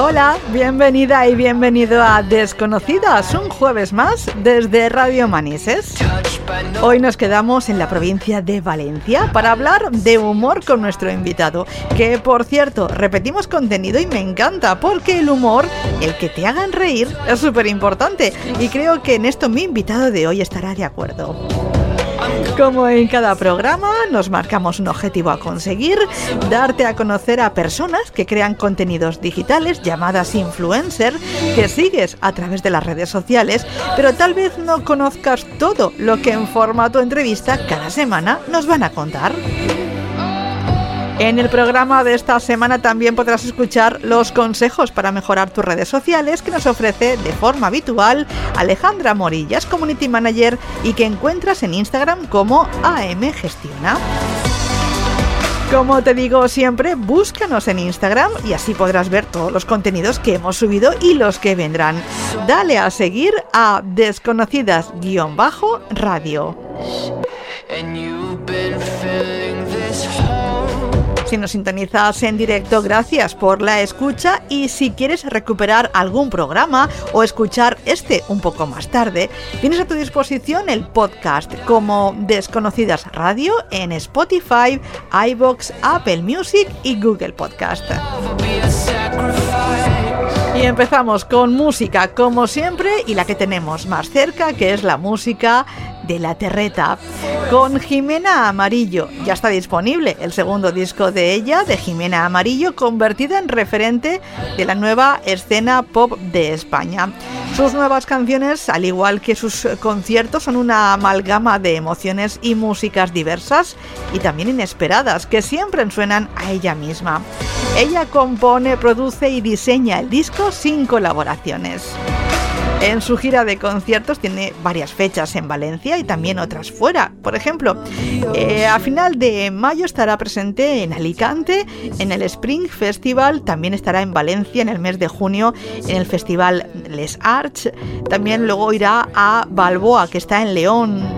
Hola, bienvenida y bienvenido a Desconocidas, un jueves más desde Radio Manises. Hoy nos quedamos en la provincia de Valencia para hablar de humor con nuestro invitado, que por cierto, repetimos contenido y me encanta porque el humor, el que te hagan reír, es súper importante y creo que en esto mi invitado de hoy estará de acuerdo. Como en cada programa, nos marcamos un objetivo a conseguir, darte a conocer a personas que crean contenidos digitales llamadas influencer, que sigues a través de las redes sociales, pero tal vez no conozcas todo lo que en formato entrevista cada semana nos van a contar. En el programa de esta semana también podrás escuchar los consejos para mejorar tus redes sociales que nos ofrece de forma habitual Alejandra Morillas, Community Manager y que encuentras en Instagram como AM Gestiona. Como te digo siempre, búscanos en Instagram y así podrás ver todos los contenidos que hemos subido y los que vendrán. Dale a seguir a desconocidas-radio. Si nos sintonizas en directo, gracias por la escucha y si quieres recuperar algún programa o escuchar este un poco más tarde, tienes a tu disposición el podcast como Desconocidas Radio en Spotify, iBox, Apple Music y Google Podcast. Y empezamos con música, como siempre, y la que tenemos más cerca, que es la música de la Terreta, con Jimena Amarillo. Ya está disponible el segundo disco de ella, de Jimena Amarillo, convertida en referente de la nueva escena pop de España. Sus nuevas canciones, al igual que sus conciertos, son una amalgama de emociones y músicas diversas y también inesperadas, que siempre suenan a ella misma. Ella compone, produce y diseña el disco sin colaboraciones. En su gira de conciertos tiene varias fechas en Valencia y también otras fuera. Por ejemplo, eh, a final de mayo estará presente en Alicante, en el Spring Festival, también estará en Valencia en el mes de junio en el Festival Les Arts, también luego irá a Balboa, que está en León,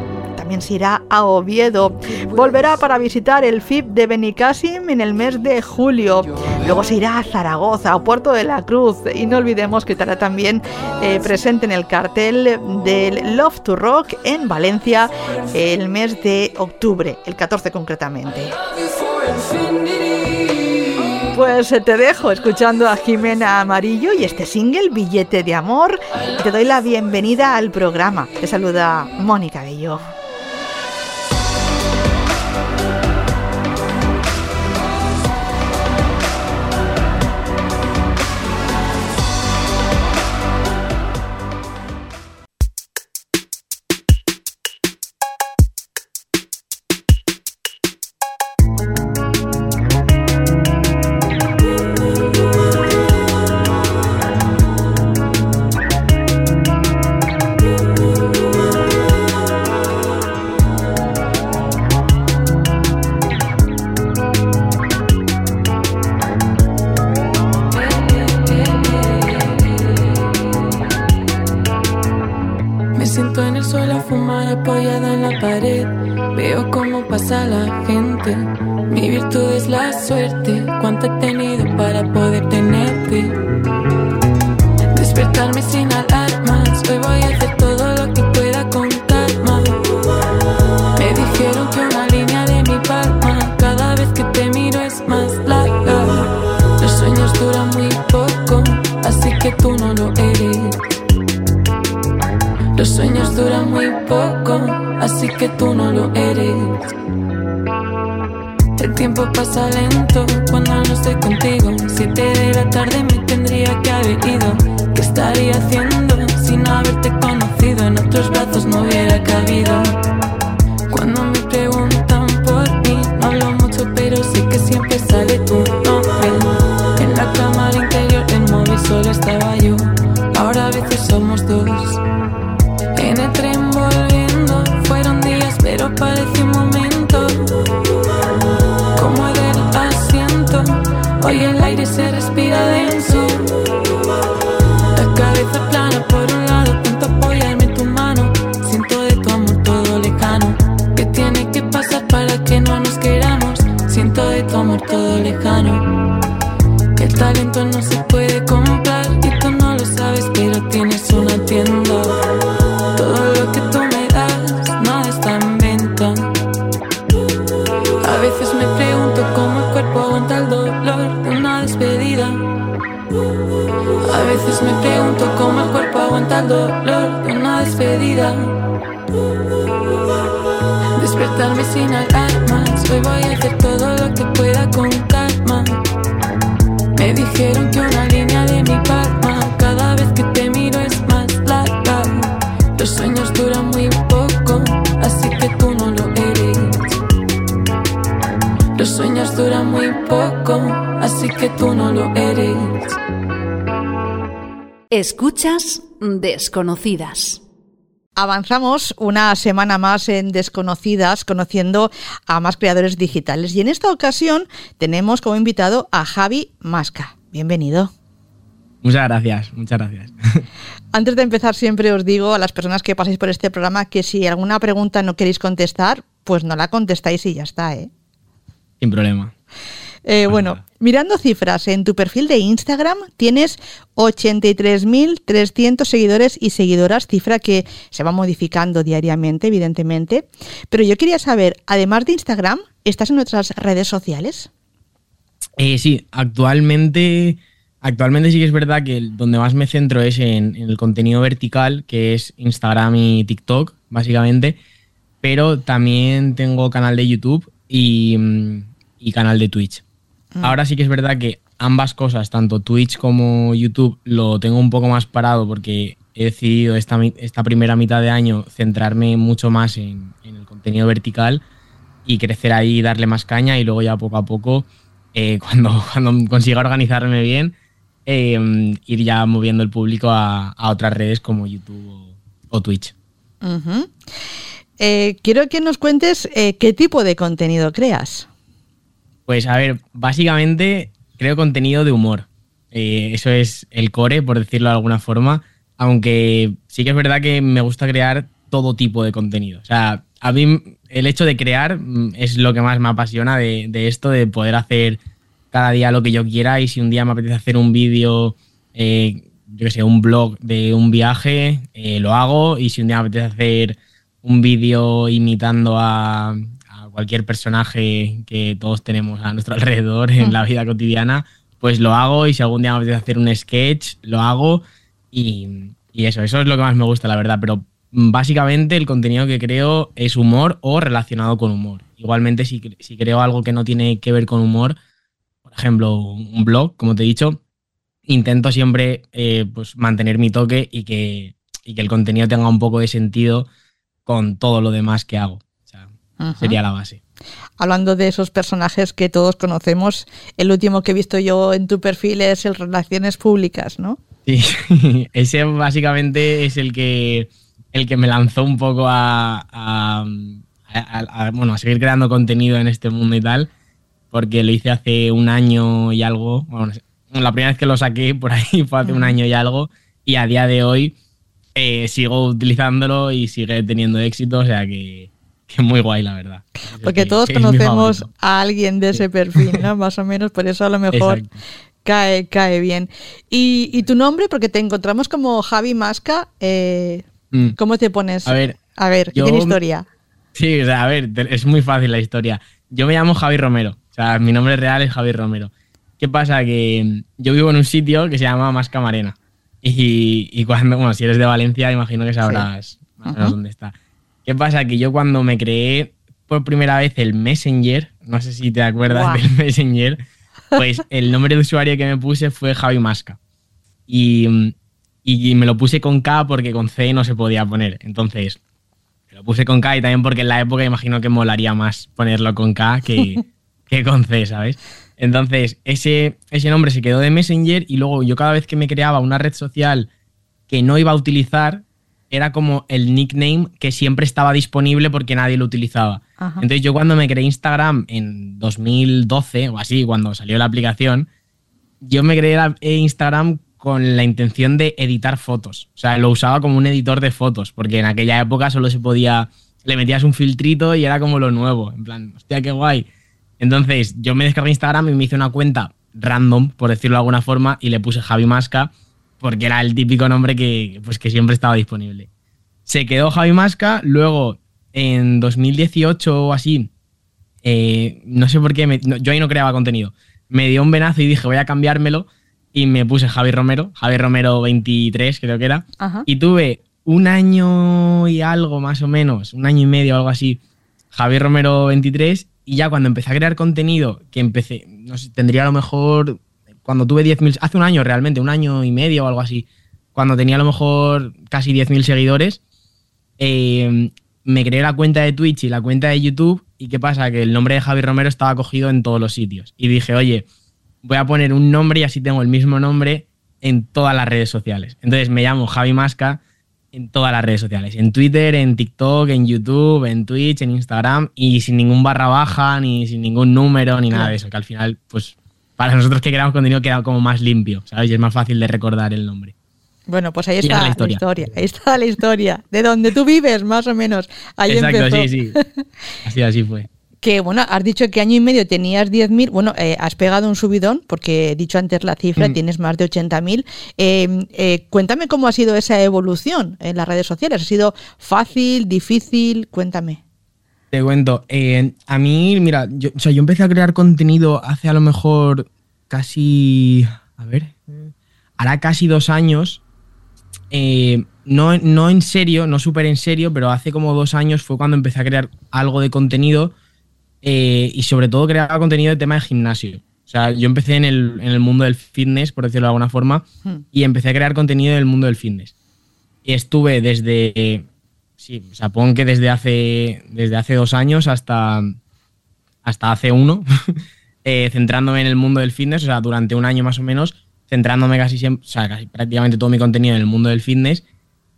también se irá a Oviedo. Volverá para visitar el FIP de Benicassim en el mes de julio. Luego se irá a Zaragoza, a Puerto de la Cruz. Y no olvidemos que estará también eh, presente en el cartel del Love to Rock en Valencia el mes de octubre, el 14 concretamente. Pues te dejo escuchando a Jimena Amarillo y este single, Billete de Amor. Te doy la bienvenida al programa. Te saluda Mónica Bello. Pasa lento Despertarme sin alarmas, hoy voy a hacer todo lo que pueda con calma. Me dijeron que una línea de mi palma, cada vez que te miro es más larga. Los sueños duran muy poco, así que tú no lo eres. Los sueños duran muy poco, así que tú no lo eres. Escuchas Desconocidas. Avanzamos una semana más en Desconocidas, conociendo a más creadores digitales. Y en esta ocasión tenemos como invitado a Javi Masca. Bienvenido. Muchas gracias, muchas gracias. Antes de empezar, siempre os digo a las personas que paséis por este programa que si alguna pregunta no queréis contestar, pues no la contestáis y ya está, ¿eh? Sin problema. Eh, bueno, mirando cifras, en tu perfil de Instagram tienes 83.300 seguidores y seguidoras, cifra que se va modificando diariamente, evidentemente. Pero yo quería saber, además de Instagram, ¿estás en otras redes sociales? Eh, sí, actualmente, actualmente sí que es verdad que donde más me centro es en, en el contenido vertical, que es Instagram y TikTok, básicamente. Pero también tengo canal de YouTube y, mm, y canal de Twitch. Ahora sí que es verdad que ambas cosas, tanto Twitch como YouTube, lo tengo un poco más parado porque he decidido esta, esta primera mitad de año centrarme mucho más en, en el contenido vertical y crecer ahí y darle más caña y luego ya poco a poco, eh, cuando, cuando consiga organizarme bien, eh, ir ya moviendo el público a, a otras redes como YouTube o, o Twitch. Eh, quiero que nos cuentes eh, qué tipo de contenido creas. Pues a ver, básicamente creo contenido de humor. Eh, eso es el core, por decirlo de alguna forma. Aunque sí que es verdad que me gusta crear todo tipo de contenido. O sea, a mí el hecho de crear mm, es lo que más me apasiona de, esto, de poder hacer cada día lo que yo quiera. Y si un día me apetece hacer un vídeo, eh, yo que sé, un blog de un viaje, eh, lo hago. Y si un día me apetece hacer un vídeo imitando a cualquier personaje que todos tenemos a nuestro alrededor en la vida cotidiana, pues lo hago y si algún día me apetece hacer un sketch, lo hago y, y eso, eso es lo que más me gusta, la verdad, pero mm, básicamente el contenido que creo es humor o relacionado con humor. Igualmente si, si creo algo que no tiene que ver con humor, por ejemplo, un blog, como te he dicho, intento siempre eh, pues mantener mi toque y que, y que el contenido tenga un poco de sentido con todo lo demás que hago. Sería la base. Hablando de esos personajes que todos conocemos, el último que he visto yo en tu perfil es el Relaciones Públicas, ¿no? Sí, ese básicamente es el que, el que me lanzó un poco a, a- a- a- bueno, a seguir creando contenido en este mundo y tal, porque lo hice hace un año y algo. Bueno, la primera vez que lo saqué por ahí fue hace un año y algo, y a día de hoy eh, sigo utilizándolo y sigue teniendo éxito, o sea que, que muy guay, la verdad. Porque Que- todos que conocemos a alguien de ese perfil, ¿no? Más o menos, por eso a lo mejor Exacto. cae, cae bien. Y, y tu nombre, porque te encontramos como Javi Masca, eh, Mm. ¿cómo te pones? A ver, A ver, ¿qué yo- tiene historia? Sí, o sea, a ver, es muy fácil la historia. Yo me llamo Javi Romero. O sea, mi nombre real es Javi Romero. ¿Qué pasa? Que mm, yo vivo en un sitio que se llama Mascamarena. Y, y cuando, bueno, si eres de Valencia, imagino que sabrás más o menos dónde está. ¿Qué pasa? Que yo cuando me creé por primera vez el Messenger, no sé si te acuerdas del Messenger, pues el nombre de usuario que me puse fue Javi Masca. Y, y me lo puse con K porque con C no se podía poner. Entonces, me lo puse con K y también porque en la época imagino que molaría más ponerlo con K que, que con C, ¿sabes? Entonces, ese, ese nombre se quedó de Messenger y luego yo cada vez que me creaba una red social que no iba a utilizar, era como el nickname que siempre estaba disponible porque nadie lo utilizaba. Ajá. Entonces yo cuando me creé Instagram en 2012 o así, cuando salió la aplicación, yo me creé la- eh, Instagram con la intención de editar fotos. O sea, lo usaba como un editor de fotos, porque en aquella época solo se podía, le metías un filtrito y era como lo nuevo. En plan, hostia, qué guay. Entonces yo me descargué Instagram y me hice una cuenta random, por decirlo de alguna forma, y le puse Javi Masca, porque era el típico nombre que, pues, que siempre estaba disponible. Se quedó Javi Masca, luego en 2018 o así, eh, no sé por qué, me- no, yo ahí no creaba contenido. Me dio un venazo y dije, voy a cambiármelo. y me puse Javi Romero, Javi Romero 23 creo que era, Ajá. y tuve un año y algo más o menos, un año y medio o algo así, Javi Romero 23 y ya cuando empecé a crear contenido, que empecé, no sé, tendría a lo mejor, cuando tuve 10.000, hace un año realmente, un año y medio o algo así, cuando tenía a lo mejor casi 10.000 seguidores, eh, me creé la cuenta de Twitch y la cuenta de YouTube y qué pasa, que el nombre de Javi Romero estaba cogido en todos los sitios. Y dije, oye, voy a poner un nombre y así tengo el mismo nombre en todas las redes sociales. Entonces me llamo Javi Masca en todas las redes sociales, en Twitter, en TikTok, en YouTube, en Twitch, en Instagram y sin ningún barra baja, ni sin ningún número, ni nada de eso, que al final, pues para nosotros que creamos contenido queda como más limpio, ¿sabes? Y es más fácil de recordar el nombre. Bueno, pues ahí está la la historia. historia. Ahí está la historia. De donde tú vives, más o menos. Ahí Exacto, empezó. sí, sí. Así, así fue. Que bueno, has dicho que año y medio tenías 10.000. Bueno, eh, has pegado un subidón, porque he dicho antes la cifra, Mm. tienes más de 80.000. Eh, eh, cuéntame cómo ha sido esa evolución en las redes sociales. ¿Ha sido fácil, difícil? Cuéntame. Te cuento, eh, a mí, mira, yo, o sea, yo empecé a crear contenido hace a lo mejor casi, a ver, hará casi dos años. Eh, no, no en serio, no súper en serio, pero hace como dos años fue cuando empecé a crear algo de contenido eh, y sobre todo creaba contenido de tema de gimnasio. O sea, yo empecé en el, en el mundo del fitness, por decirlo de alguna forma, Hmm. y empecé a crear contenido del mundo del fitness. Y estuve desde, sí, o sea, pon que desde hace, desde hace dos años hasta, hasta hace uno, eh, centrándome en el mundo del fitness, o sea, durante un año más o menos, centrándome casi siempre, o sea, casi prácticamente todo mi contenido en el mundo del fitness.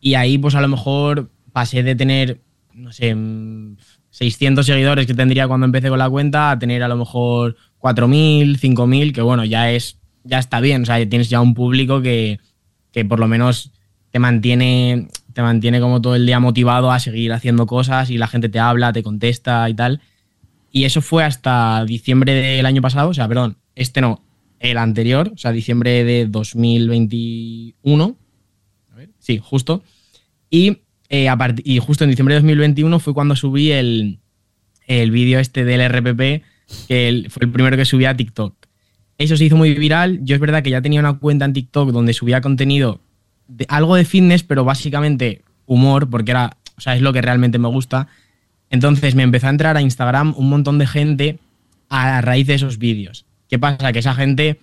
Y ahí, pues a lo mejor pasé de tener, no sé, mm, 600 seguidores que tendría cuando empecé con la cuenta a tener a lo mejor 4.000, 5.000, que bueno, ya es, ya está bien, o sea, tienes ya un público que, que por lo menos te mantiene, te mantiene como todo el día motivado a seguir haciendo cosas y la gente te habla, te contesta y tal. Y eso fue hasta diciembre del año pasado, o sea, perdón, este no, el anterior, o sea, diciembre de 2021. A ver, sí, justo. Y, eh, a y justo en diciembre de 2021 fue cuando subí el, el vídeo este del RPP, que fue el primero que subí a TikTok. Eso se hizo muy viral. Yo es verdad que ya tenía una cuenta en TikTok donde subía contenido de algo de fitness, pero básicamente humor, porque era, o sea, es lo que realmente me gusta. Entonces me empezó a entrar a Instagram un montón de gente a raíz de esos vídeos. ¿Qué pasa? Que esa gente,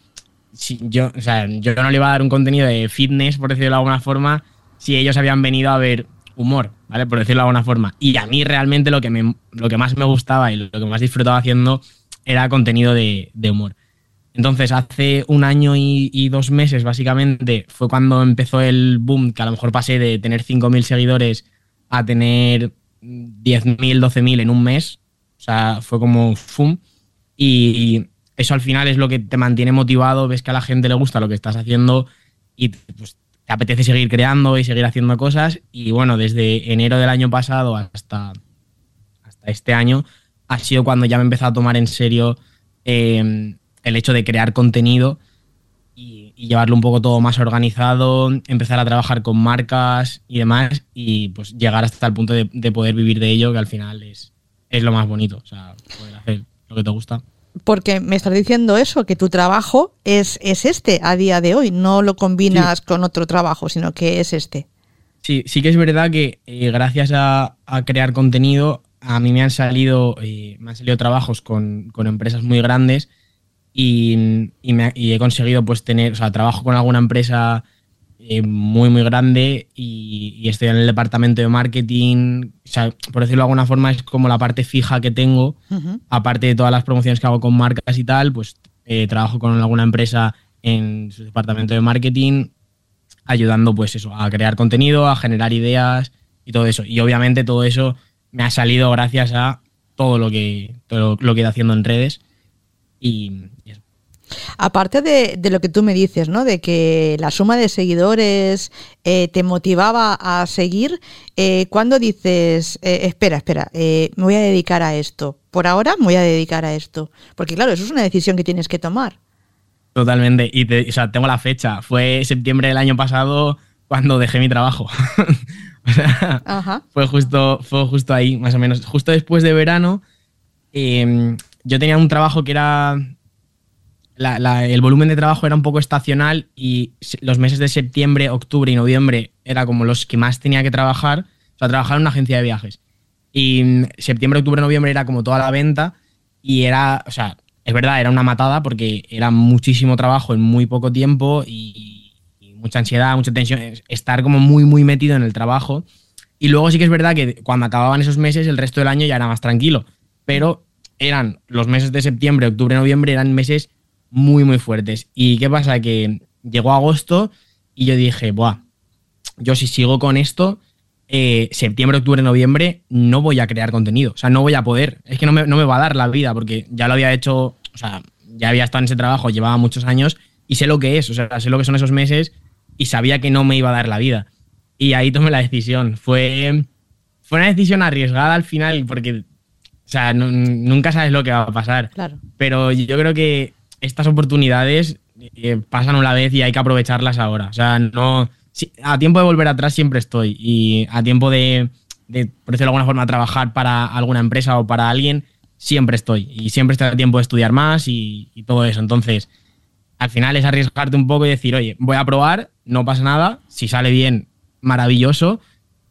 si yo, o sea, yo no le iba a dar un contenido de fitness, por decirlo de alguna forma, si ellos habían venido a ver humor, ¿vale? Por decirlo de alguna forma. Y a mí realmente lo que, me, lo que más me gustaba y lo que más disfrutaba haciendo era contenido de, de humor. Entonces, hace un año y, dos meses, básicamente, fue cuando empezó el boom, que a lo mejor pasé de tener 5.000 seguidores a tener 10.000, 12.000 en un mes. O sea, fue como ¡fum! Y eso al final es lo que te mantiene motivado, ves que a la gente le gusta lo que estás haciendo y pues, te apetece seguir creando y seguir haciendo cosas. Y bueno, desde enero del año pasado hasta, hasta este año ha sido cuando ya me he empezado a tomar en serio eh, el hecho de crear contenido y, y llevarlo un poco todo más organizado, empezar a trabajar con marcas y demás y pues llegar hasta el punto de, de poder vivir de ello, que al final es, es lo más bonito, o sea, poder hacer lo que te gusta. Porque me estás diciendo eso, que tu trabajo es, es este a día de hoy, no lo combinas con otro trabajo, sino que es este. Sí, sí que es verdad que eh, gracias a, a crear contenido a mí me han salido, eh, me han salido trabajos con, con empresas muy grandes y, y me ha- y he conseguido pues tener, o sea, trabajo con alguna empresa eh, muy muy grande y, y estoy en el departamento de marketing, o sea, por decirlo de alguna forma es como la parte fija que tengo, aparte de todas las promociones que hago con marcas y tal, pues eh, trabajo con alguna empresa en su departamento de marketing ayudando pues eso, a crear contenido, a generar ideas y todo eso. Y obviamente todo eso me ha salido gracias a todo lo que, todo lo que he ido haciendo en redes. Y, y eso. Aparte de, de lo que tú me dices, ¿no? De que la suma de seguidores eh, te motivaba a seguir, eh, cuando dices, eh, espera, espera, eh, me voy a dedicar a esto. Por ahora me voy a dedicar a esto. Porque claro, eso es una decisión que tienes que tomar. Totalmente. Y te- o sea, tengo la fecha. Fue septiembre del año pasado cuando dejé mi trabajo. o sea, Ajá. fue justo, fue justo ahí, más o menos. Justo después de verano, eh, yo tenía un trabajo que era. el volumen de trabajo era un poco estacional y los meses de septiembre, octubre y noviembre era como los que más tenía que trabajar, o sea, trabajar en una agencia de viajes. Y mm, septiembre, octubre, noviembre era como toda la venta y era, o sea, es verdad, era una matada porque era muchísimo trabajo en muy poco tiempo y, mucha ansiedad, mucha tensión, estar como muy, muy metido en el trabajo. Y luego sí que es verdad que cuando acababan esos meses, el resto del año ya era más tranquilo. Pero eran los meses de septiembre, octubre, noviembre, eran meses muy, muy fuertes. ¿Y qué pasa? Que llegó agosto y yo dije, Buah, yo si sigo con esto, eh, septiembre, octubre, noviembre, no voy a crear contenido. O sea, no voy a poder. Es que no me, no me, va a dar la vida porque ya lo había hecho, o sea, ya había estado en ese trabajo, llevaba muchos años y sé lo que es, o sea, sé lo que son esos meses y sabía que no me iba a dar la vida. Y ahí tomé la decisión. Fue, fue una decisión arriesgada al final porque, o sea, nunca sabes lo que va a pasar. Claro. Pero yo creo que estas oportunidades eh, pasan una vez y hay que aprovecharlas ahora. O sea, no. a tiempo de volver atrás siempre estoy. Y a tiempo de, de, por decirlo de alguna forma, trabajar para alguna empresa o para alguien, siempre estoy. Y siempre estoy a tiempo de estudiar más y, y todo eso. Entonces, al final es arriesgarte un poco y decir, oye, voy a probar, no pasa nada. Si sale bien, maravilloso.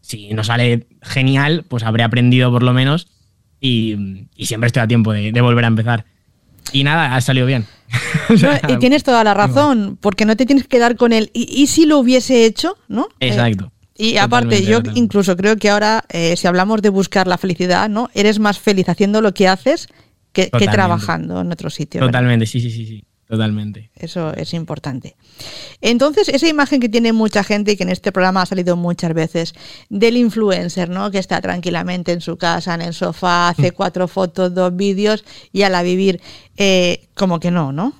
Si no sale genial, pues habré aprendido por lo menos. Y, y siempre estoy a tiempo de, de volver a empezar. Y nada, ha salido bien. y tienes toda la razón, porque no te tienes que quedar con él. ¿Y, si lo hubiese hecho? ¿no? Exacto. Eh, y aparte, yo incluso creo que ahora, eh, si hablamos de buscar la felicidad, ¿no? Eres más feliz haciendo lo que haces que, que trabajando en otro sitio. Totalmente, sí, sí, sí, sí. Totalmente. Eso es importante. Entonces, esa imagen que tiene mucha gente y que en este programa ha salido muchas veces del influencer, ¿no? Que está tranquilamente en su casa, en el sofá, hace mm. cuatro fotos, dos vídeos y a la vivir, eh, como que no, ¿no?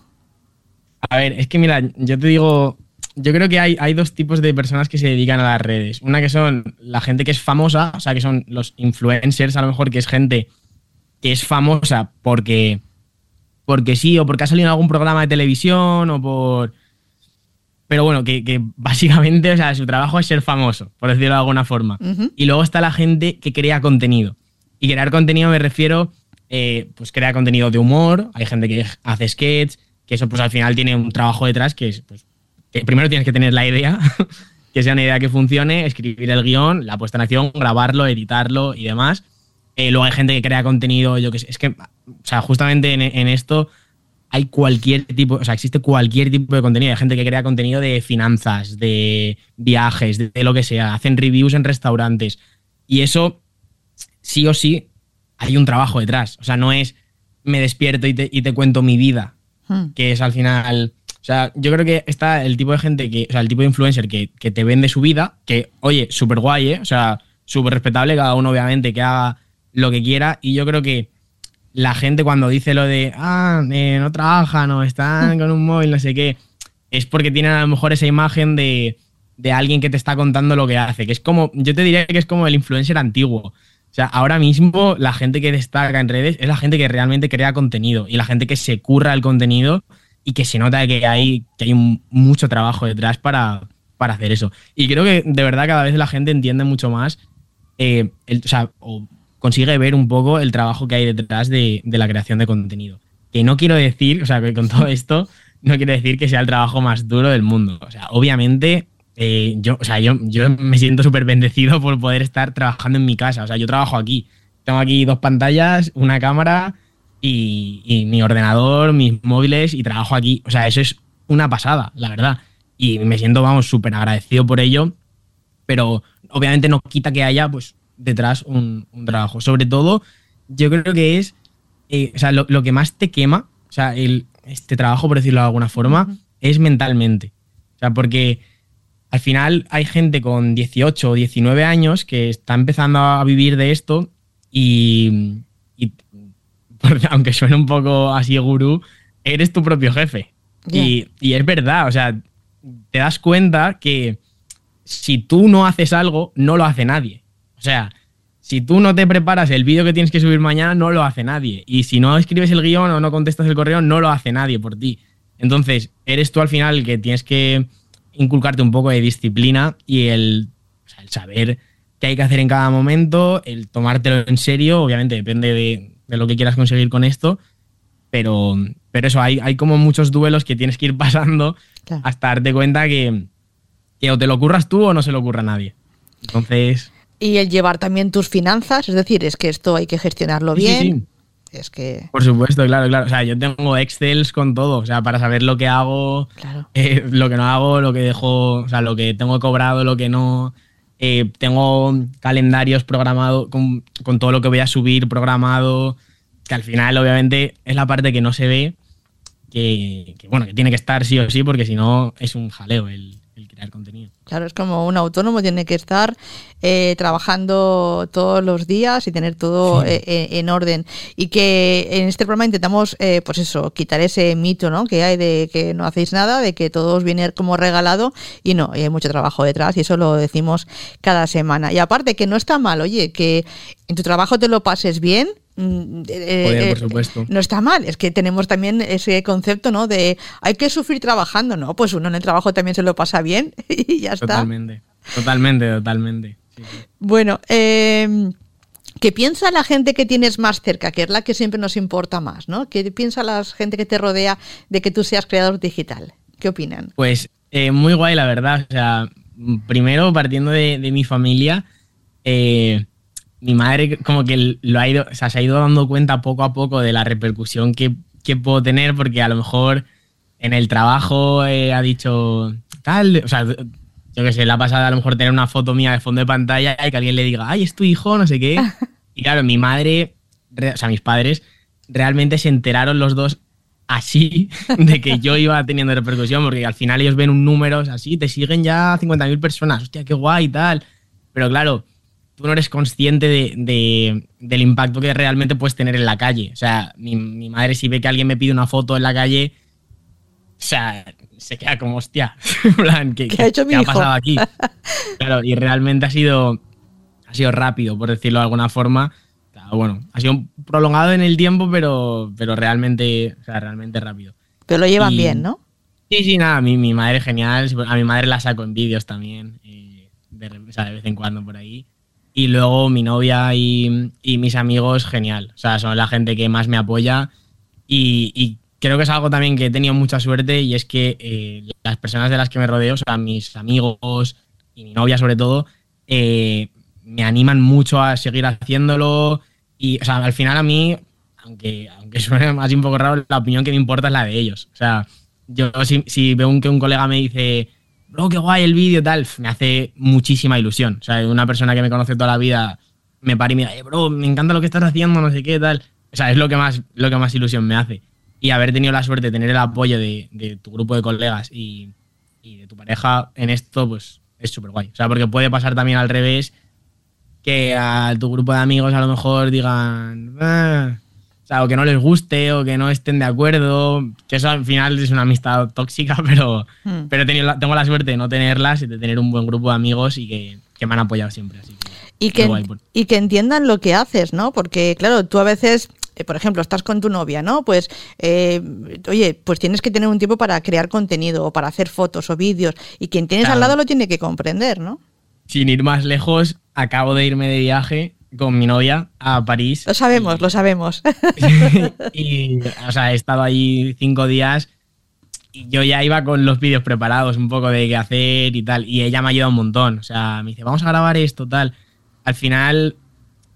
A ver, es que mira, yo te digo, yo creo que hay, hay dos tipos de personas que se dedican a las redes. Una que son la gente que es famosa, o sea, que son los influencers, a lo mejor que es gente que es famosa porque porque sí, o porque ha salido en algún programa de televisión, o por. Pero bueno, que, básicamente, o sea, su trabajo es ser famoso, por decirlo de alguna forma. Y luego está la gente que crea contenido. Y crear contenido me refiero, eh, pues crea contenido de humor, hay gente que hace sketch, que eso pues al final tiene un trabajo detrás que es, pues, que primero tienes que tener la idea, que sea una idea que funcione, escribir el guion, la puesta en acción, grabarlo, editarlo y demás. Eh, luego hay gente que crea contenido, yo que sé, es que o sea, justamente en, esto hay cualquier tipo, o sea, existe cualquier tipo de contenido. Hay gente que crea contenido de finanzas, de viajes, de, lo que sea. Hacen reviews en restaurantes. Y eso, sí o sí, hay un trabajo detrás. O sea, no es me despierto y te, cuento mi vida, hmm. que es al final... O sea, yo creo que está el tipo de gente que, o sea, el tipo de influencer que, que te vende su vida, que, oye, súper guay, ¿eh? O sea, súper respetable, cada uno obviamente que haga lo que quiera. Y yo creo que la gente cuando dice lo de, ah, eh, no trabajan o están con un móvil, no sé qué, es porque tienen a lo mejor esa imagen de, de alguien que te está contando lo que hace, que es como, yo te diría que es como el influencer antiguo. O sea, ahora mismo la gente que destaca en redes es la gente que realmente crea contenido y la gente que se curra el contenido y que se nota que hay, que hay mucho trabajo detrás para, para hacer eso. Y creo que de verdad cada vez la gente entiende mucho más, eh, el, o sea, consigue ver un poco el trabajo que hay detrás de, la creación de contenido. Que no quiero decir, o sea, que con todo esto, no quiero decir que sea el trabajo más duro del mundo. O sea, obviamente, eh, yo, o sea, yo, yo me siento súper bendecido por poder estar trabajando en mi casa. O sea, yo trabajo aquí. Tengo aquí dos pantallas, una cámara y, y mi ordenador, mis móviles y trabajo aquí. O sea, eso es una pasada, la verdad. Y me siento, vamos, súper agradecido por ello. Pero obviamente no quita que haya, pues, detrás un, trabajo. Sobre todo, yo creo que es eh, o sea, lo, que más te quema, o sea, el, este trabajo, por decirlo de alguna forma, es mentalmente. O sea, porque al final hay gente con 18 o 19 años que está empezando a vivir de esto y, aunque suene un poco así gurú, eres tu propio jefe. Y, y, es verdad, o sea, te das cuenta que si tú no haces algo, no lo hace nadie. O sea, si tú no te preparas el vídeo que tienes que subir mañana, no lo hace nadie. Y si no escribes el guion o no contestas el correo, no lo hace nadie por ti. Entonces, eres tú al final el que tienes que inculcarte un poco de disciplina y el, saber qué hay que hacer en cada momento, el tomártelo en serio, obviamente depende de, lo que quieras conseguir con esto, pero, pero eso, hay, hay como muchos duelos que tienes que ir pasando Claro. hasta darte cuenta que, que o te lo curras tú o no se lo ocurra a nadie. Entonces, Y el llevar también tus finanzas, es decir, es que esto hay que gestionarlo sí, sí, bien. sí. Es que, Por supuesto, claro, claro. O sea, yo tengo Excels con todo, o sea, para saber lo que hago, claro. eh, lo que no hago, lo que dejo, o sea, lo que tengo cobrado, lo que no. Eh, tengo calendarios programados con, con todo lo que voy a subir programado, que al final, obviamente, es la parte que no se ve, que, que, bueno, que tiene que estar sí o sí, porque si no es un jaleo el, el crear contenido. Claro, es como un autónomo, tiene que estar eh, trabajando todos los días y tener todo Sí. eh, eh, en orden. Y que en este programa intentamos, eh, pues eso, quitar ese mito ¿no? que hay de que no hacéis nada, de que todo os viene como regalado y no, y hay mucho trabajo detrás y eso lo decimos cada semana. Y aparte que no está mal, oye, que en tu trabajo te lo pases bien. Mm, eh, Joder, eh, por supuesto. no está mal, es que tenemos también ese concepto, ¿no? De hay que sufrir trabajando, ¿no? Pues uno en el trabajo también se lo pasa bien y ya está. Totalmente, totalmente, totalmente. Sí, sí. Bueno, eh, ¿qué piensa la gente que tienes más cerca, que es la que siempre nos importa más, ¿no? ¿Qué piensa la gente que te rodea de que tú seas creador digital? ¿Qué opinan? Pues eh, muy guay, la verdad. O sea, primero partiendo de, de mi familia, eh, mi madre como que lo ha ido, o sea, se ha ido dando cuenta poco a poco de la repercusión que, que puedo tener, porque a lo mejor en el trabajo eh, ha dicho tal, o sea, yo que sé, le ha pasado a lo mejor tener una foto mía de fondo de pantalla y que alguien le diga, ay, es tu hijo, no sé qué. Y claro, mi madre, re- o sea, mis padres, realmente se enteraron los dos así de que yo iba teniendo repercusión, porque al final ellos ven un número, o sea, sí, te siguen ya 50.000 personas, hostia, qué guay y tal. Pero claro, tú no eres consciente de, de- del impacto que realmente puedes tener en la calle. O sea, mi, mi madre si ve que alguien me pide una foto en la calle, o sea, se queda como, hostia, plan, ¿qué, ¿Qué ha hecho mi ha hijo? pasado aquí? Claro, y realmente ha sido, ha sido rápido, por decirlo de alguna forma. Claro, bueno, ha sido prolongado en el tiempo, pero, pero realmente, o sea, realmente rápido. Pero lo llevan Y- bien, ¿no? Sí, sí, nada, mi, mi madre genial. A mi madre la saco en vídeos también, eh, de, o sea, de vez en cuando por ahí. Y luego mi novia y, y mis amigos, genial. O sea, son la gente que más me apoya. Y, y creo que es algo también que he tenido mucha suerte y es que eh, las personas de las que me rodeo, o sea, mis amigos y mi novia sobre todo, eh, me animan mucho a seguir haciéndolo. Y, o sea, al final a mí, aunque, aunque suene así un poco raro, la opinión que me importa es la de ellos. O sea, yo si, si veo un- que un colega me dice, bro, qué guay el vídeo, tal, me hace muchísima ilusión. O sea, una persona que me conoce toda la vida me para y me dice, "Eh, bro, me encanta lo que estás haciendo, no sé qué, tal. O sea, es lo que más, lo que más ilusión me hace. Y haber tenido la suerte de tener el apoyo de, de tu grupo de colegas y, de tu pareja en esto, pues es súper guay. O sea, porque puede pasar también al revés, que a tu grupo de amigos a lo mejor digan, "Ah", sea, o que no les guste o que no estén de acuerdo, que eso al final es una amistad tóxica, pero, Mm. pero la- tengo la suerte de no tenerlas y de tener un buen grupo de amigos y que, que me han apoyado siempre. Así que, Y que, guay, por- y que entiendan lo que haces, ¿no? Porque, claro, tú a veces, eh, por ejemplo, estás con tu novia, ¿no? Pues, eh, oye, pues tienes que tener un tiempo para crear contenido o para hacer fotos o vídeos. Y quien tienes al lado lo tiene que comprender, ¿no? Sin ir más lejos, acabo de irme de viaje con mi novia a París. Lo sabemos, lo sabemos. y, o sea, he estado ahí cinco días y yo ya iba con los vídeos preparados, un poco de qué hacer y tal. Y ella me ha ayudado un montón. O sea, me dice, vamos a grabar esto, tal. Al final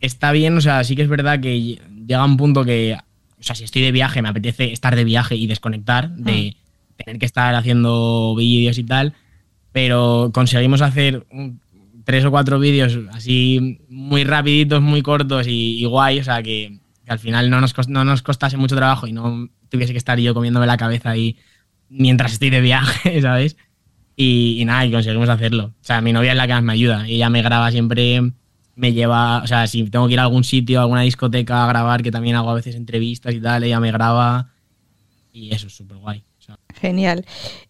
está bien, o sea, sí que es verdad que llega un punto que, o sea, si estoy de viaje, me apetece estar de viaje y desconectar, de tener que estar haciendo vídeos y tal. Pero conseguimos hacer un- tres o cuatro vídeos así muy rapiditos, muy cortos y, y guay, o sea, que, al final no nos, no nos costase mucho trabajo y no tuviese que estar yo comiéndome la cabeza ahí mientras estoy de viaje, ¿sabes? Y, y nada, y conseguimos hacerlo. O sea, mi novia es la que más me ayuda. Ella me graba siempre, me lleva, o sea, si tengo que ir a algún sitio, a alguna discoteca a grabar, que también hago a veces entrevistas y tal, ella me graba y eso es súper guay. Genial.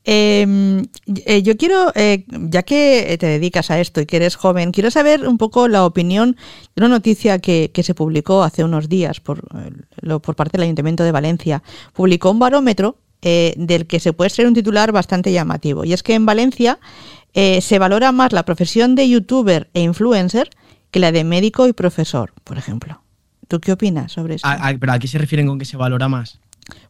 Eh, eh, yo quiero, eh, ya que te dedicas a esto y que eres joven, quiero saber un poco la opinión de una noticia que, que se publicó hace unos días por, eh, parte del Ayuntamiento de Valencia. Publicó un barómetro eh, del que se puede ser un titular bastante llamativo. Y es que en Valencia se valora más la profesión de youtuber e influencer que la de médico y profesor, por ejemplo. ¿Tú qué opinas sobre eso? Ah, ah, pero ¿a qué se refieren con que se valora más?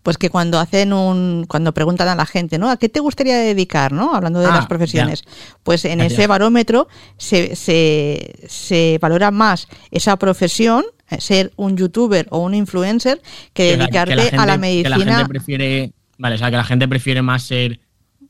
Pues que cuando hacen un, cuando preguntan a la gente, ¿no? ¿A qué te gustaría dedicar, ¿no? Hablando de Ah, las profesiones. Pues en ese ya. barómetro se, se, se valora más esa profesión, eh, ser un youtuber o un influencer, que, Que la- dedicarte que la a la gente- Que la medicina. gente prefiere. Vale, o sea, que la gente prefiere más ser,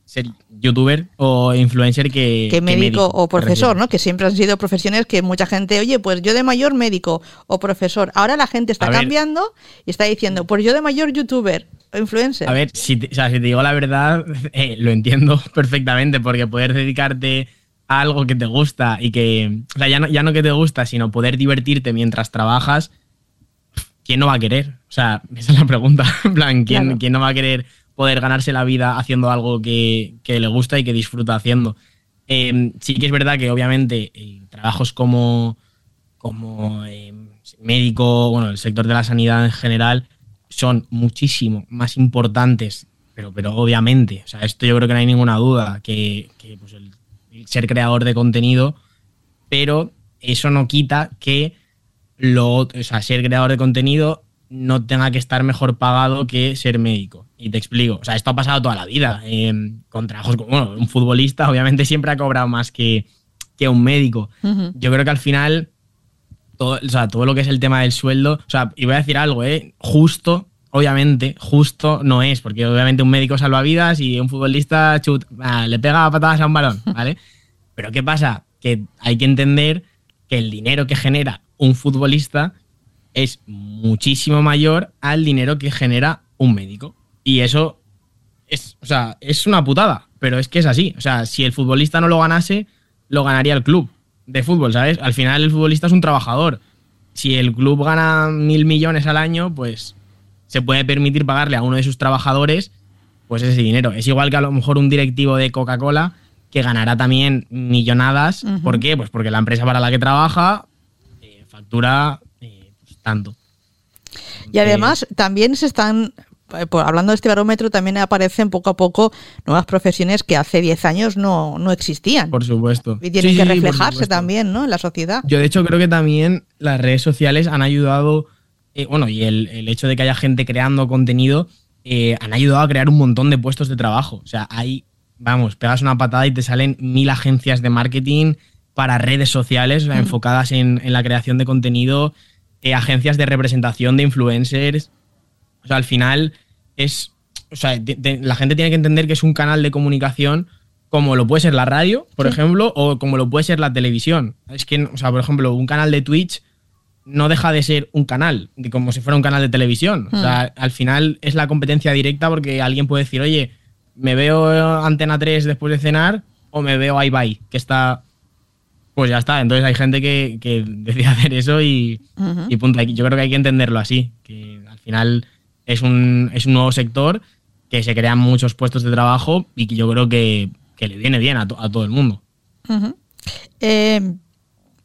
ser youtuber o influencer que. que médico o ¿te profesor? ¿no? Que siempre han sido profesiones que mucha gente, oye, pues yo de mayor médico o profesor. Ahora la gente está A ver. cambiando y está diciendo, pues yo de mayor youtuber o influencer. A ver, si te, o sea, si te digo la verdad, eh, lo entiendo perfectamente, porque poder dedicarte a algo que te gusta y que. O sea, ya no, ya no que te gusta, sino poder divertirte mientras trabajas, ¿quién no va a querer? O sea, esa es la pregunta. En plan, ¿quién, Claro. quién no va a querer poder ganarse la vida haciendo algo que, que le gusta y que disfruta haciendo? Eh, sí que es verdad que obviamente eh, trabajos como, como eh, médico, bueno, el sector de la sanidad en general, son muchísimo más importantes, pero, pero obviamente, o sea, esto yo creo que no hay ninguna duda, que, pues, ser creador de contenido, pero eso no quita que lo, o sea, ser creador de contenido no tenga que estar mejor pagado que ser médico. Y te explico, o sea, esto ha pasado toda la vida, eh, con trabajos como, bueno, un futbolista obviamente siempre ha cobrado más que, que un médico. Yo creo que al final todo, o sea, todo lo que es el tema del sueldo, o sea, y voy a decir algo, ¿eh? Justo, obviamente, justo no es, porque obviamente un médico salva vidas y un futbolista ah, le pega patadas a un balón, ¿vale? Pero ¿qué pasa? Que hay que entender que el dinero que genera un futbolista es muchísimo mayor al dinero que genera un médico. Y eso es, o sea, es una putada, pero es que es así. O sea, si el futbolista no lo ganase, lo ganaría el club de fútbol, ¿sabes? Al final el futbolista es un trabajador. Si el club gana mil millones al año, pues se puede permitir pagarle a uno de sus trabajadores pues ese dinero. Es igual que a lo mejor un directivo de Coca-Cola que ganará también millonadas. ¿Por qué? Pues porque la empresa para la que trabaja eh, factura eh. Y además también se están, eh, hablando de este barómetro, también aparecen poco a poco nuevas profesiones que hace 10 años no, no existían. Por supuesto. y tienen Sí, que reflejarse también, ¿no? En la sociedad. Yo de hecho creo que también las redes sociales han ayudado, eh, bueno, y el, el hecho de que haya gente creando contenido, eh, han ayudado a crear un montón de puestos de trabajo. O sea, hay, vamos, pegas una patada y te salen mil agencias de marketing para redes sociales enfocadas en, en la creación de contenido, eh, agencias de representación de influencers. O sea, al final es, o sea, la gente tiene que entender que es un canal de comunicación como lo puede ser la radio, por ejemplo, o como lo puede ser la televisión. Es que, o sea, por ejemplo, un canal de Twitch no deja de ser un canal, como si fuera un canal de televisión. O sea, al final es la competencia directa porque alguien puede decir, oye, me veo Antena 3 después de cenar o me veo iBuy, que está... Pues ya está. Entonces hay gente que, que decide hacer eso y, Ujú. y punto. Yo creo que hay que entenderlo así, que al final es un, es un nuevo sector que se crean muchos puestos de trabajo y que yo creo que, que le viene bien a, to- a todo el mundo. Eh,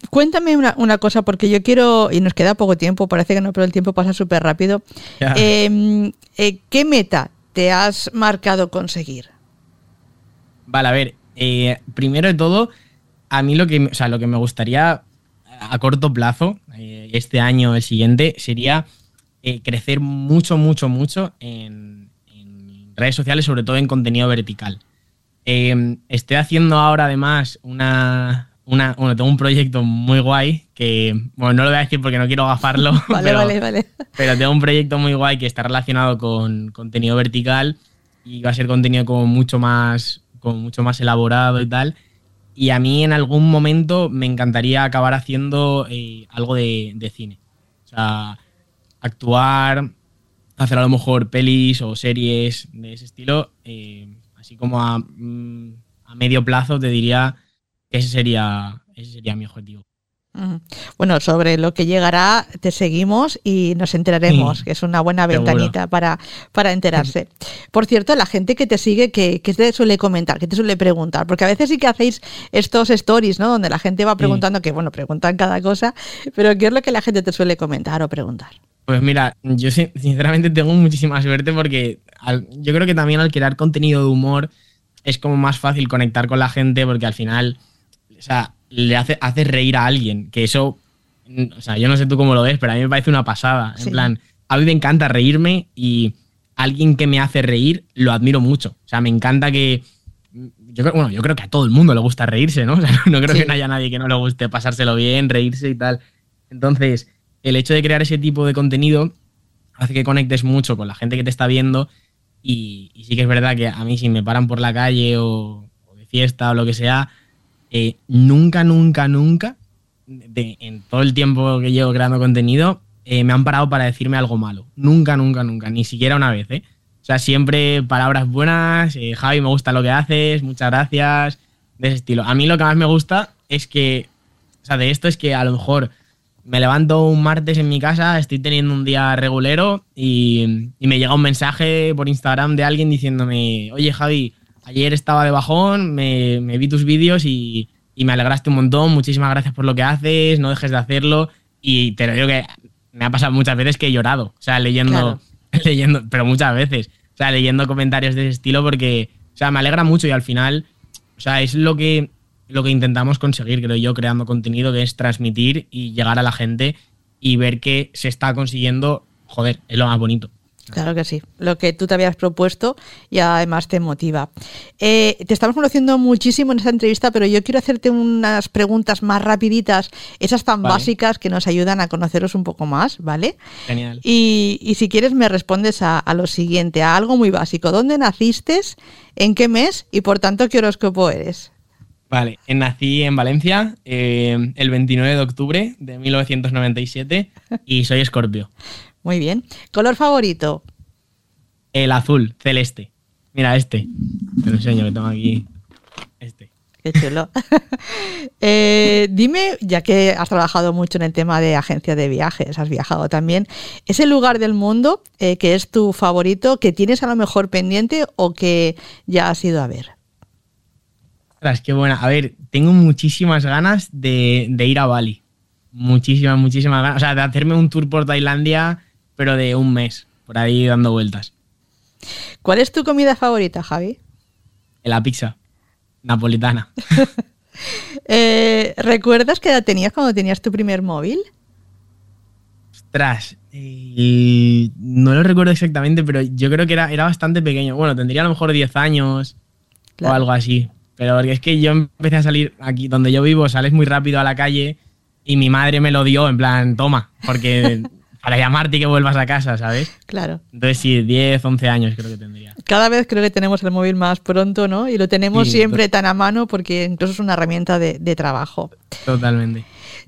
cuéntame una, una cosa, porque yo quiero, y nos queda poco tiempo, parece que no, pero el tiempo pasa súper rápido. Eh, eh, ¿Qué meta te has marcado conseguir? Vale, a ver, eh, primero de todo, a mí lo que, me- o sea, lo que me gustaría a corto plazo, eh, este año, el siguiente, sería eh, crecer mucho, mucho, mucho en, en redes sociales, sobre todo en contenido vertical. Eh, estoy haciendo ahora además una, una, bueno, tengo un proyecto muy guay que, bueno, no lo voy a decir porque no quiero gafarlo, Vale, pero, vale, vale. pero tengo un proyecto muy guay que está relacionado con contenido vertical y va a ser contenido como mucho más, como mucho más elaborado y tal. Y a mí en algún momento me encantaría acabar haciendo eh, algo de, cine. O sea, actuar, hacer a lo mejor pelis o series de ese estilo. eh, así como a, mm, a medio plazo te diría que ese sería, ese sería mi objetivo. Bueno, sobre lo que llegará te seguimos y nos enteraremos, Sí, que es una buena seguro. ventanita para, para enterarse. Por cierto, la gente que te sigue, que, que te suele comentar, que te suele preguntar, porque a veces sí que hacéis estos stories, ¿no? Donde la gente va preguntando, que bueno, preguntan cada cosa, pero ¿qué es lo que la gente te suele comentar o preguntar? Pues mira, yo sin- sinceramente tengo muchísima suerte porque al- yo creo que también al crear contenido de humor es como más fácil conectar con la gente porque al final, o sea, le hace, hace reír a alguien, que eso, o sea, yo no sé tú cómo lo ves, pero a mí me parece una pasada. Sí. En plan, a mí me encanta reírme y alguien que me hace reír, lo admiro mucho. O sea, me encanta que. Yo creo, bueno, yo creo que a todo el mundo le gusta reírse, ¿no? O sea, no creo Sí. que no haya nadie que no le guste pasárselo bien, reírse y tal. Entonces, el hecho de crear ese tipo de contenido hace que conectes mucho con la gente que te está viendo. Y, y sí que es verdad que a mí, si me paran por la calle o, o de fiesta o lo que sea, eh, nunca, nunca, nunca, en todo el tiempo que llevo creando contenido, eh, me han parado para decirme algo malo. Nunca, nunca, nunca, ni siquiera una vez, ¿eh? O sea, siempre palabras buenas, Javi, me gusta lo que haces, muchas gracias, de ese estilo. A mí lo que más me gusta es que, o sea, de esto es que a lo mejor me levanto un martes en mi casa, estoy teniendo un día regulero y, y me llega un mensaje por Instagram de alguien diciéndome, oye Javi, ayer estaba de bajón, me, me vi tus vídeos y, y me alegraste un montón, muchísimas gracias por lo que haces, no dejes de hacerlo y te lo digo que me ha pasado muchas veces que he llorado, o sea, leyendo, Claro. leyendo, pero muchas veces, o sea, leyendo comentarios de ese estilo porque, o sea, me alegra mucho y al final, o sea, es lo que, lo que intentamos conseguir, creo yo, creando contenido, que es transmitir y llegar a la gente y ver que se está consiguiendo, joder, es lo más bonito. Claro que sí, lo que tú te habías propuesto y además te motiva. Eh, te estamos conociendo muchísimo en esta entrevista, pero yo quiero hacerte unas preguntas más rapiditas, esas tan Vale. básicas que nos ayudan a conoceros un poco más, ¿vale? Genial. Y, y si quieres me respondes a, a lo siguiente, a algo muy básico. ¿Dónde naciste? ¿En qué mes? Y por tanto, ¿qué horóscopo eres? Vale, eh, nací en Valencia eh, el 29 de octubre de 1997 y soy escorpio. Muy bien. ¿Color favorito? El azul, celeste. Mira este. Te lo enseño que tengo aquí. Este. Qué chulo. Eh, dime, ya que has trabajado mucho en el tema de agencia de viajes, has viajado también, ¿ese lugar del mundo eh, que es tu favorito, que tienes a lo mejor pendiente o que ya has ido a ver? Ostras, qué buena. A ver, tengo muchísimas ganas de, de ir a Bali. Muchísimas, muchísimas ganas. O sea, de hacerme un tour por Tailandia, pero de un mes, por ahí dando vueltas. ¿Cuál es tu comida favorita, Javi? La pizza napolitana. Eh, ¿Recuerdas qué edad tenías cuando tenías tu primer móvil? Ostras, eh, no lo recuerdo exactamente, pero yo creo que era, era bastante pequeño. Bueno, tendría a lo mejor 10 años Claro. o algo así. Pero porque es que yo empecé a salir aquí donde yo vivo, sales muy rápido a la calle y mi madre me lo dio en plan, toma, porque para llamarte y que vuelvas a casa, ¿sabes? Claro. Entonces sí, 10, 11 años creo que tendría. Cada vez creo que tenemos el móvil más pronto, ¿no? Y lo tenemos Sí, siempre tan a mano porque incluso es una herramienta de, de trabajo. Totalmente.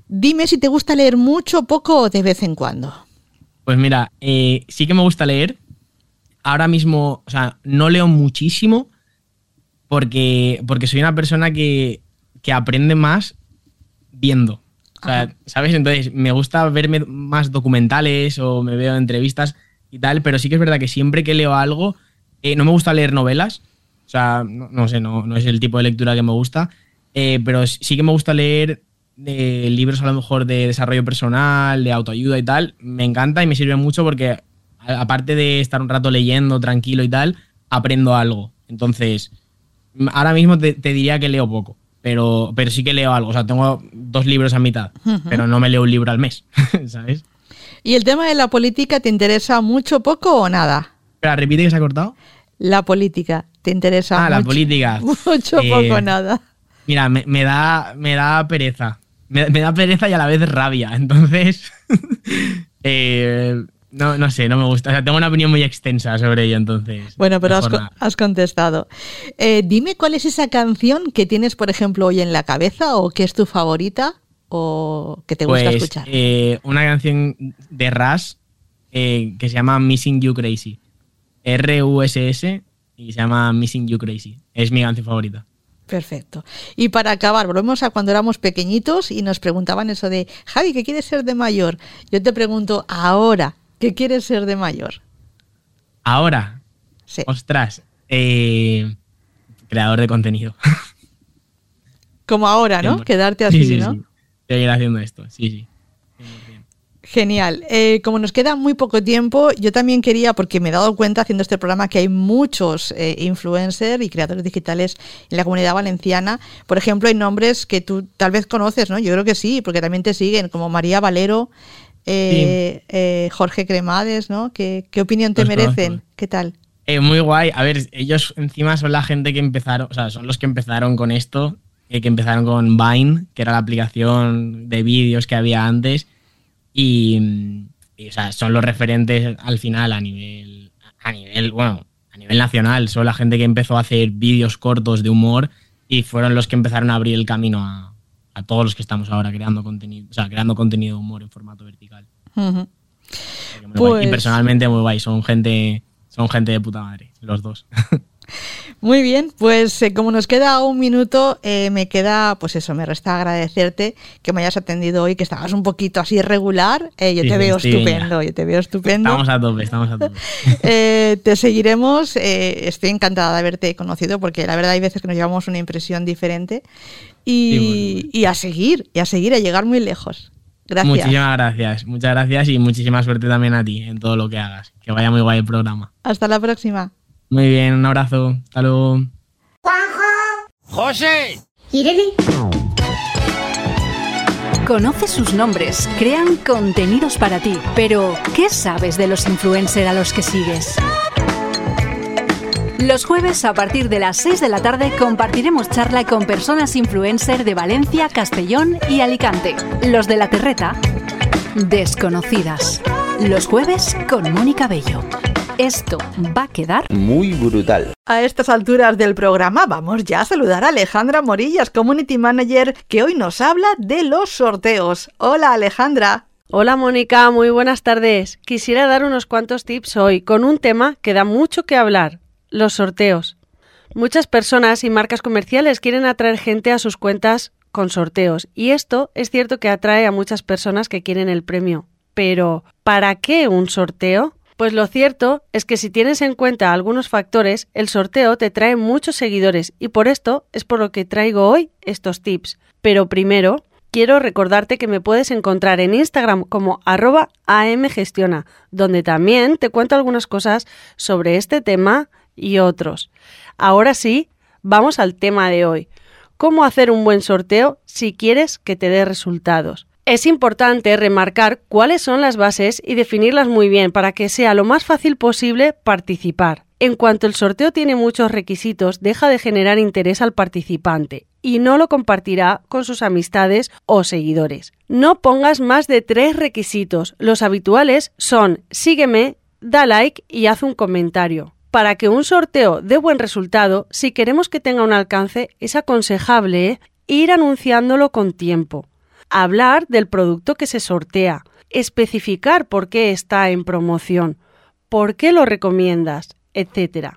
Dime si te gusta leer mucho, poco o de vez en cuando. Pues mira, eh, sí que me gusta leer. Ahora mismo, o sea, no leo muchísimo porque, porque soy una persona que, que aprende más viendo. ¿Sabes? Entonces, me gusta verme más documentales o me veo entrevistas y tal, pero sí que es verdad que siempre que leo algo, eh, no me gusta leer novelas. O sea, no, sé, no, no es el tipo de lectura que me gusta, eh, pero sí que me gusta leer eh, libros a lo mejor de desarrollo personal, de autoayuda y tal. Me encanta y me sirve mucho porque aparte de estar un rato leyendo tranquilo y tal, aprendo algo. Entonces, ahora mismo te diría que leo poco, pero, pero sí que leo algo. O sea, tengo dos libros a mitad, pero no me leo un libro al mes, ¿sabes? ¿Y el tema de la política te interesa mucho, poco o nada? Espera, repite que se ha cortado. La política te interesa Ah, la política. mucho, Eh, poco, nada. Mira, me, me da, me da pereza. Me, me da pereza y a la vez rabia. Entonces, eh, no, no sé, no me gusta. O sea, tengo una opinión muy extensa sobre ello, entonces. Bueno, pero has, co- contestado. Eh, dime cuál es esa canción que tienes, por ejemplo, hoy en la cabeza o que es tu favorita o que te gusta Pues, escuchar. eh, una canción de Ras eh, que se llama Missing You Crazy. R-U-S-S y se llama Missing You Crazy. Es mi canción favorita. Perfecto. Y para acabar, volvemos a cuando éramos pequeñitos y nos preguntaban eso de, Javi, ¿qué quieres ser de mayor? Yo te pregunto ahora, ¿qué quieres ser de mayor? Ahora, Sí. ostras, eh, creador de contenido. Como ahora, ¿no? Quedarte así, sí, sí, ¿no? sí. Seguir haciendo esto, sí, sí. 100%. Genial. Eh, como nos queda muy poco tiempo, yo también quería, porque me he dado cuenta haciendo este programa que hay muchos eh, influencers y creadores digitales en la comunidad valenciana. Por ejemplo, hay nombres que tú tal vez conoces, ¿no? Yo creo que sí, porque también te siguen, como María Valero, eh, eh, Jorge Cremades, ¿no? ¿Qué, qué opinión te Los merecen? conozco. ¿Qué tal? Eh, muy guay. A ver, ellos encima son la gente que empezaron, o sea, son los que empezaron con esto, eh, que empezaron con Vine, que era la aplicación de vídeos que había antes. Y, y, o sea, son los referentes al final a nivel, a nivel, bueno, a nivel nacional. Son la gente que empezó a hacer vídeos cortos de humor y fueron los que empezaron a abrir el camino a, a todos los que estamos ahora creando contenido, o sea, creando contenido de humor en formato vertical. Muy guay. Pues- Y personalmente muy guay, son gente, son gente de puta madre, los dos. Muy bien, pues eh, como nos queda un minuto, eh, me queda, pues eso, me resta agradecerte que me hayas atendido hoy, que estabas un poquito así irregular. Eh, yo Sí, te veo estupendo, yo te veo estupendo. Estamos a tope, estamos a tope. Eh, te seguiremos. eh, estoy encantada de haberte conocido porque la verdad hay veces que nos llevamos una impresión diferente. Y, Sí, bueno. y a seguir, y a seguir, a llegar muy lejos. Gracias. Muchísimas gracias, muchas gracias y muchísima suerte también a ti en todo lo que hagas. Que vaya muy guay el programa. Hasta la próxima. Muy bien, un abrazo. Hasta luego. Conoce sus nombres, crean contenidos para ti, pero ¿qué sabes de los influencers a los que sigues? Los jueves a partir de las 6 de la tarde compartiremos charla con personas influencer de Valencia, Castellón y Alicante. Los de la Terreta, desconocidas. Los jueves con Mónica Bello. Esto va a quedar muy brutal. A estas alturas del programa vamos ya a saludar a Alejandra Morillas, Community Manager, que hoy nos habla de los sorteos. Hola Alejandra. Hola Mónica, muy buenas tardes. Quisiera dar unos cuantos tips hoy con un tema que da mucho que hablar, los sorteos. Muchas personas y marcas comerciales quieren atraer gente a sus cuentas con sorteos y esto es cierto que atrae a muchas personas que quieren el premio. Pero, ¿para qué un sorteo? Pues lo cierto es que si tienes en cuenta algunos factores, el sorteo te trae muchos seguidores y por esto es por lo que traigo hoy estos tips. Pero primero, quiero recordarte que me puedes encontrar en Instagram como arroba amgestiona, donde también te cuento algunas cosas sobre este tema y otros. Ahora sí, vamos al tema de hoy. ¿Cómo hacer un buen sorteo si quieres que te dé resultados? Es importante remarcar cuáles son las bases y definirlas muy bien para que sea lo más fácil posible participar. En cuanto el sorteo tiene muchos requisitos, deja de generar interés al participante y no lo compartirá con sus amistades o seguidores. No pongas más de tres requisitos. Los habituales son sígueme, da like y haz un comentario. Para que un sorteo dé buen resultado, si queremos que tenga un alcance, es aconsejable ir anunciándolo con tiempo hablar del producto que se sortea, especificar por qué está en promoción, por qué lo recomiendas, etc.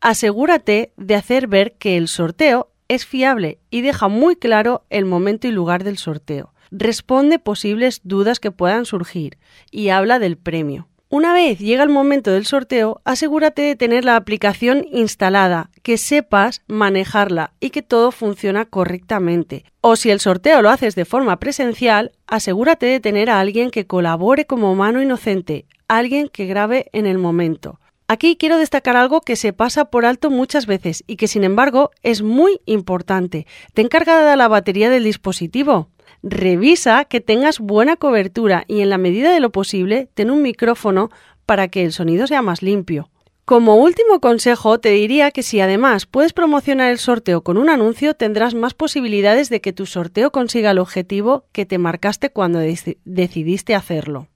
Asegúrate de hacer ver que el sorteo es fiable y deja muy claro el momento y lugar del sorteo. Responde posibles dudas que puedan surgir y habla del premio. Una vez llega el momento del sorteo, asegúrate de tener la aplicación instalada, que sepas manejarla y que todo funciona correctamente. O si el sorteo lo haces de forma presencial, asegúrate de tener a alguien que colabore como mano inocente, alguien que grabe en el momento. Aquí quiero destacar algo que se pasa por alto muchas veces y que sin embargo es muy importante. Ten cargada la batería del dispositivo. Revisa que tengas buena cobertura y en la medida de lo posible ten un micrófono para que el sonido sea más limpio. Como último consejo, te diría que si además puedes promocionar el sorteo con un anuncio, tendrás más posibilidades de que tu sorteo consiga el objetivo que te marcaste cuando deci- decidiste hacerlo.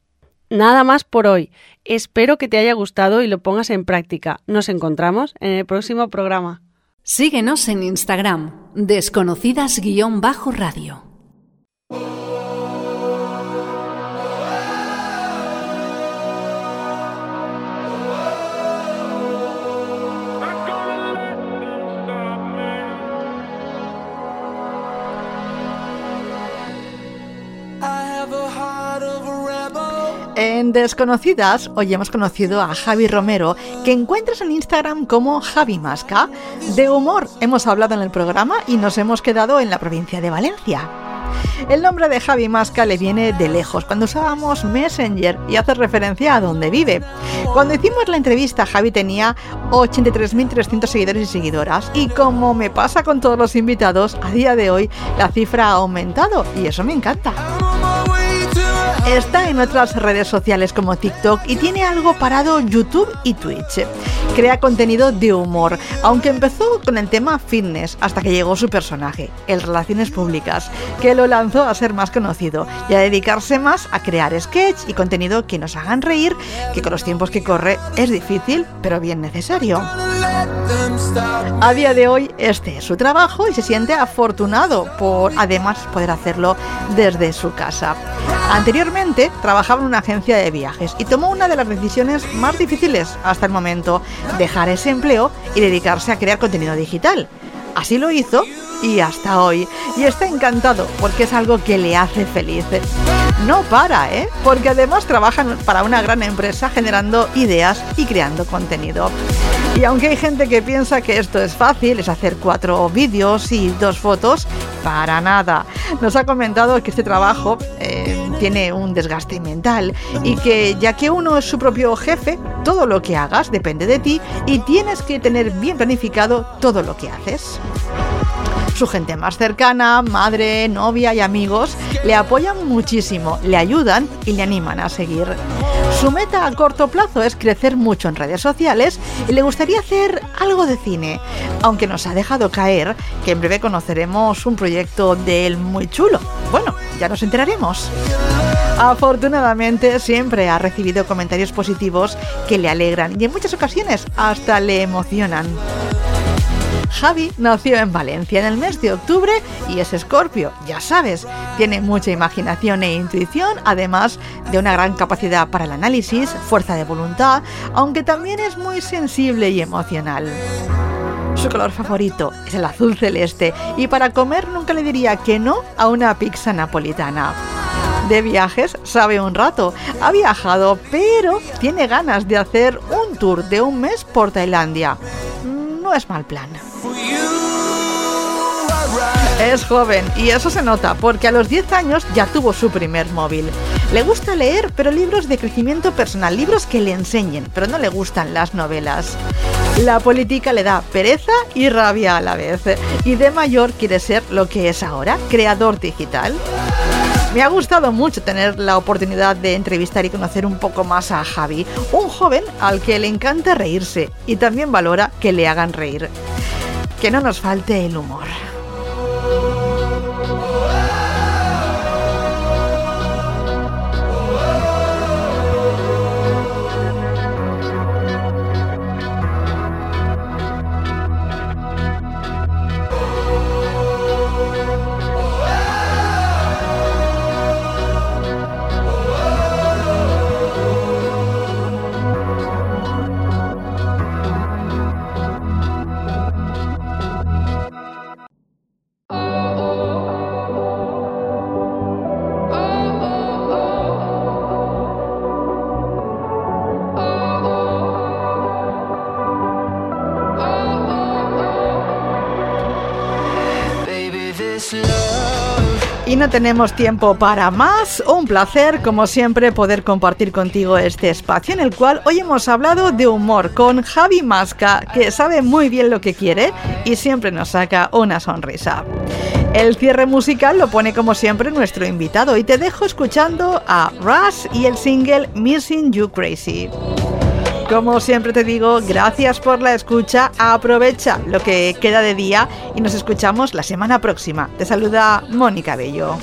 Nada más por hoy. Espero que te haya gustado y lo pongas en práctica. Nos encontramos en el próximo programa. Síguenos en Instagram, desconocidas-radio. En Desconocidas, hoy hemos conocido a Javi Romero, que encuentras en Instagram como Javi Masca. De humor hemos hablado en el programa y nos hemos quedado en la provincia de Valencia. El nombre de Javi Masca le viene de lejos, cuando usábamos Messenger y hace referencia a donde vive. Cuando hicimos la entrevista, Javi tenía 83.300 seguidores y seguidoras. Y como me pasa con todos los invitados, a día de hoy la cifra ha aumentado y eso me encanta. Está en otras redes sociales como TikTok y tiene algo parado YouTube y Twitch. Crea contenido de humor, aunque empezó con el tema fitness hasta que llegó su personaje, el Relaciones Públicas, que lo lanzó a ser más conocido y a dedicarse más a crear sketch y contenido que nos hagan reír, que con los tiempos que corre es difícil, pero bien necesario. A día de hoy este es su trabajo y se siente afortunado por además poder hacerlo desde su casa. Anteriormente trabajaba en una agencia de viajes y tomó una de las decisiones más difíciles hasta el momento, dejar ese empleo y dedicarse a crear contenido digital. Así lo hizo y hasta hoy. Y está encantado porque es algo que le hace feliz. No para, ¿eh? Porque además trabaja para una gran empresa generando ideas y creando contenido. Y aunque hay gente que piensa que esto es fácil, es hacer cuatro vídeos y dos fotos, para nada. Nos ha comentado que este trabajo eh, tiene un desgaste mental y que ya que uno es su propio jefe, todo lo que hagas depende de ti y tienes que tener bien planificado todo lo que haces. Su gente más cercana, madre, novia y amigos, le apoyan muchísimo, le ayudan y le animan a seguir. Su meta a corto plazo es crecer mucho en redes sociales y le gustaría hacer algo de cine, aunque nos ha dejado caer que en breve conoceremos un proyecto de él muy chulo. Bueno, ya nos enteraremos. Afortunadamente siempre ha recibido comentarios positivos que le alegran y en muchas ocasiones hasta le emocionan. Javi nació en Valencia en el mes de octubre y es escorpio, ya sabes, tiene mucha imaginación e intuición, además de una gran capacidad para el análisis, fuerza de voluntad, aunque también es muy sensible y emocional. Su color favorito es el azul celeste y para comer nunca le diría que no a una pizza napolitana. De viajes sabe un rato, ha viajado, pero tiene ganas de hacer un tour de un mes por Tailandia. Es mal plan. Es joven y eso se nota porque a los 10 años ya tuvo su primer móvil. Le gusta leer, pero libros de crecimiento personal, libros que le enseñen, pero no le gustan las novelas. La política le da pereza y rabia a la vez. Y de mayor quiere ser lo que es ahora, creador digital. Me ha gustado mucho tener la oportunidad de entrevistar y conocer un poco más a Javi, un joven al que le encanta reírse y también valora que le hagan reír. Que no nos falte el humor. No tenemos tiempo para más. Un placer, como siempre, poder compartir contigo este espacio en el cual hoy hemos hablado de humor con Javi Masca, que sabe muy bien lo que quiere y siempre nos saca una sonrisa. El cierre musical lo pone como siempre nuestro invitado y te dejo escuchando a Rush y el single Missing You Crazy. Como siempre te digo, gracias por la escucha, aprovecha lo que queda de día y nos escuchamos la semana próxima. Te saluda Mónica Bello.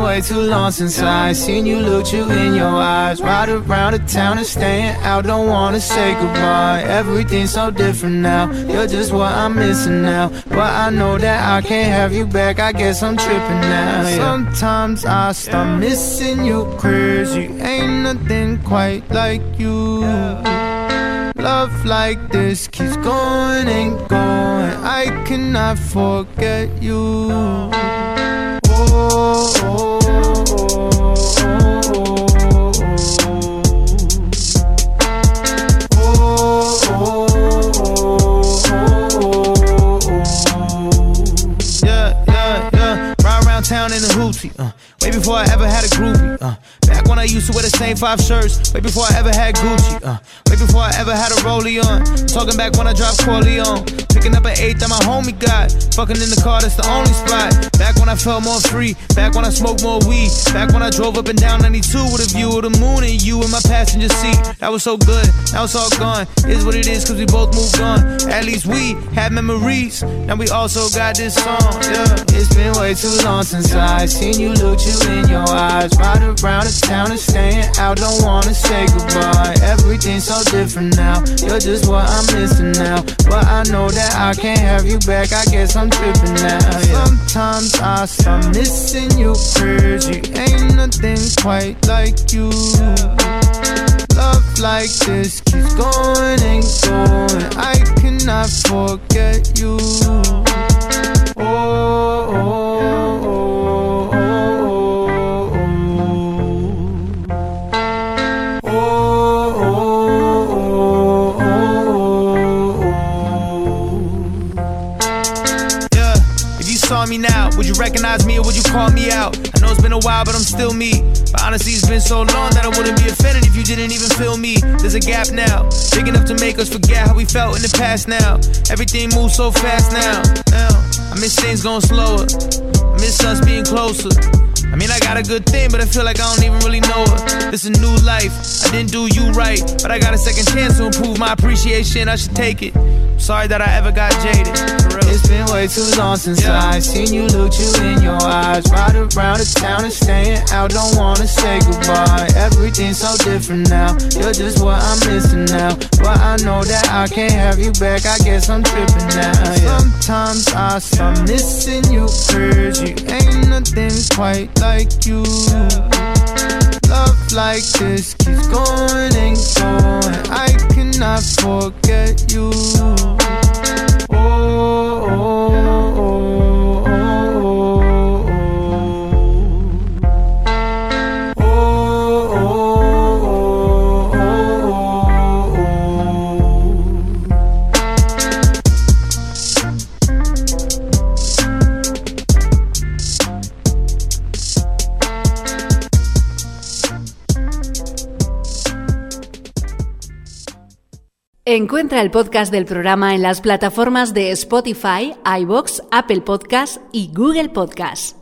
Been way too long since I seen you look you in your eyes. Ride around the town and staying out, don't wanna say goodbye. Everything's so different now. You're just what I'm missing now. But I know that I can't have you back. I guess I'm tripping now. yeah. Sometimes I start missing you crazy. Ain't nothing quite like you. Love like this keeps going and going. I cannot forget you. Five shirts. Way before I ever had Gucci. Uh, way before I ever had a rollie on. Talking back when I dropped Corleone. Picking up an eight that my homie got. Fucking in the car, that's the only spot. Back when I felt more free. Back when I smoked more weed. Back when I drove up and down 92 with a view of the moon and you in my passenger seat. That was so good. Now it's all gone. Is what it is, cause we both moved on. At least we had memories. Now we also got this song. Yeah. It's been way too long since I seen you look you in your eyes. Ride around the town and staying out. Don't wanna say goodbye. Everything's so different now. You're just what I'm missing now. But I know that I can't have you back. I guess I'm tripping now. Yeah. Sometimes I start missing you, you ain't nothing quite like you. Love like this keeps going and going. I cannot forget you. Oh, oh, oh, oh. Would you recognize me or would you call me out? I know it's been a while, but I'm still me. But honestly, it's been so long that I wouldn't be offended if you didn't even feel me. There's a gap now, big enough to make us forget how we felt in the past now. Everything moves so fast now. Now, I miss things going slower. I miss us being closer. I mean, I got a good thing, but I feel like I don't even really know her. This a new life. I didn't do you right, but I got a second chance to improve my appreciation. I should take it. Sorry that I ever got jaded. It's been way too long since Yeah. I seen you look you in your eyes. Ride around the town and staying out. Don't wanna say goodbye. Everything's so different now. You're just what I'm missing now. But I know that I can't have you back. I guess I'm tripping now. yeah. Sometimes I start missing you, cause you ain't nothing quite like you. Love like this keeps going and going. I cannot forget you. Oh, oh, oh, oh, Encuentra el podcast del programa en las plataformas de Spotify, iBox, Apple Podcasts y Google Podcasts.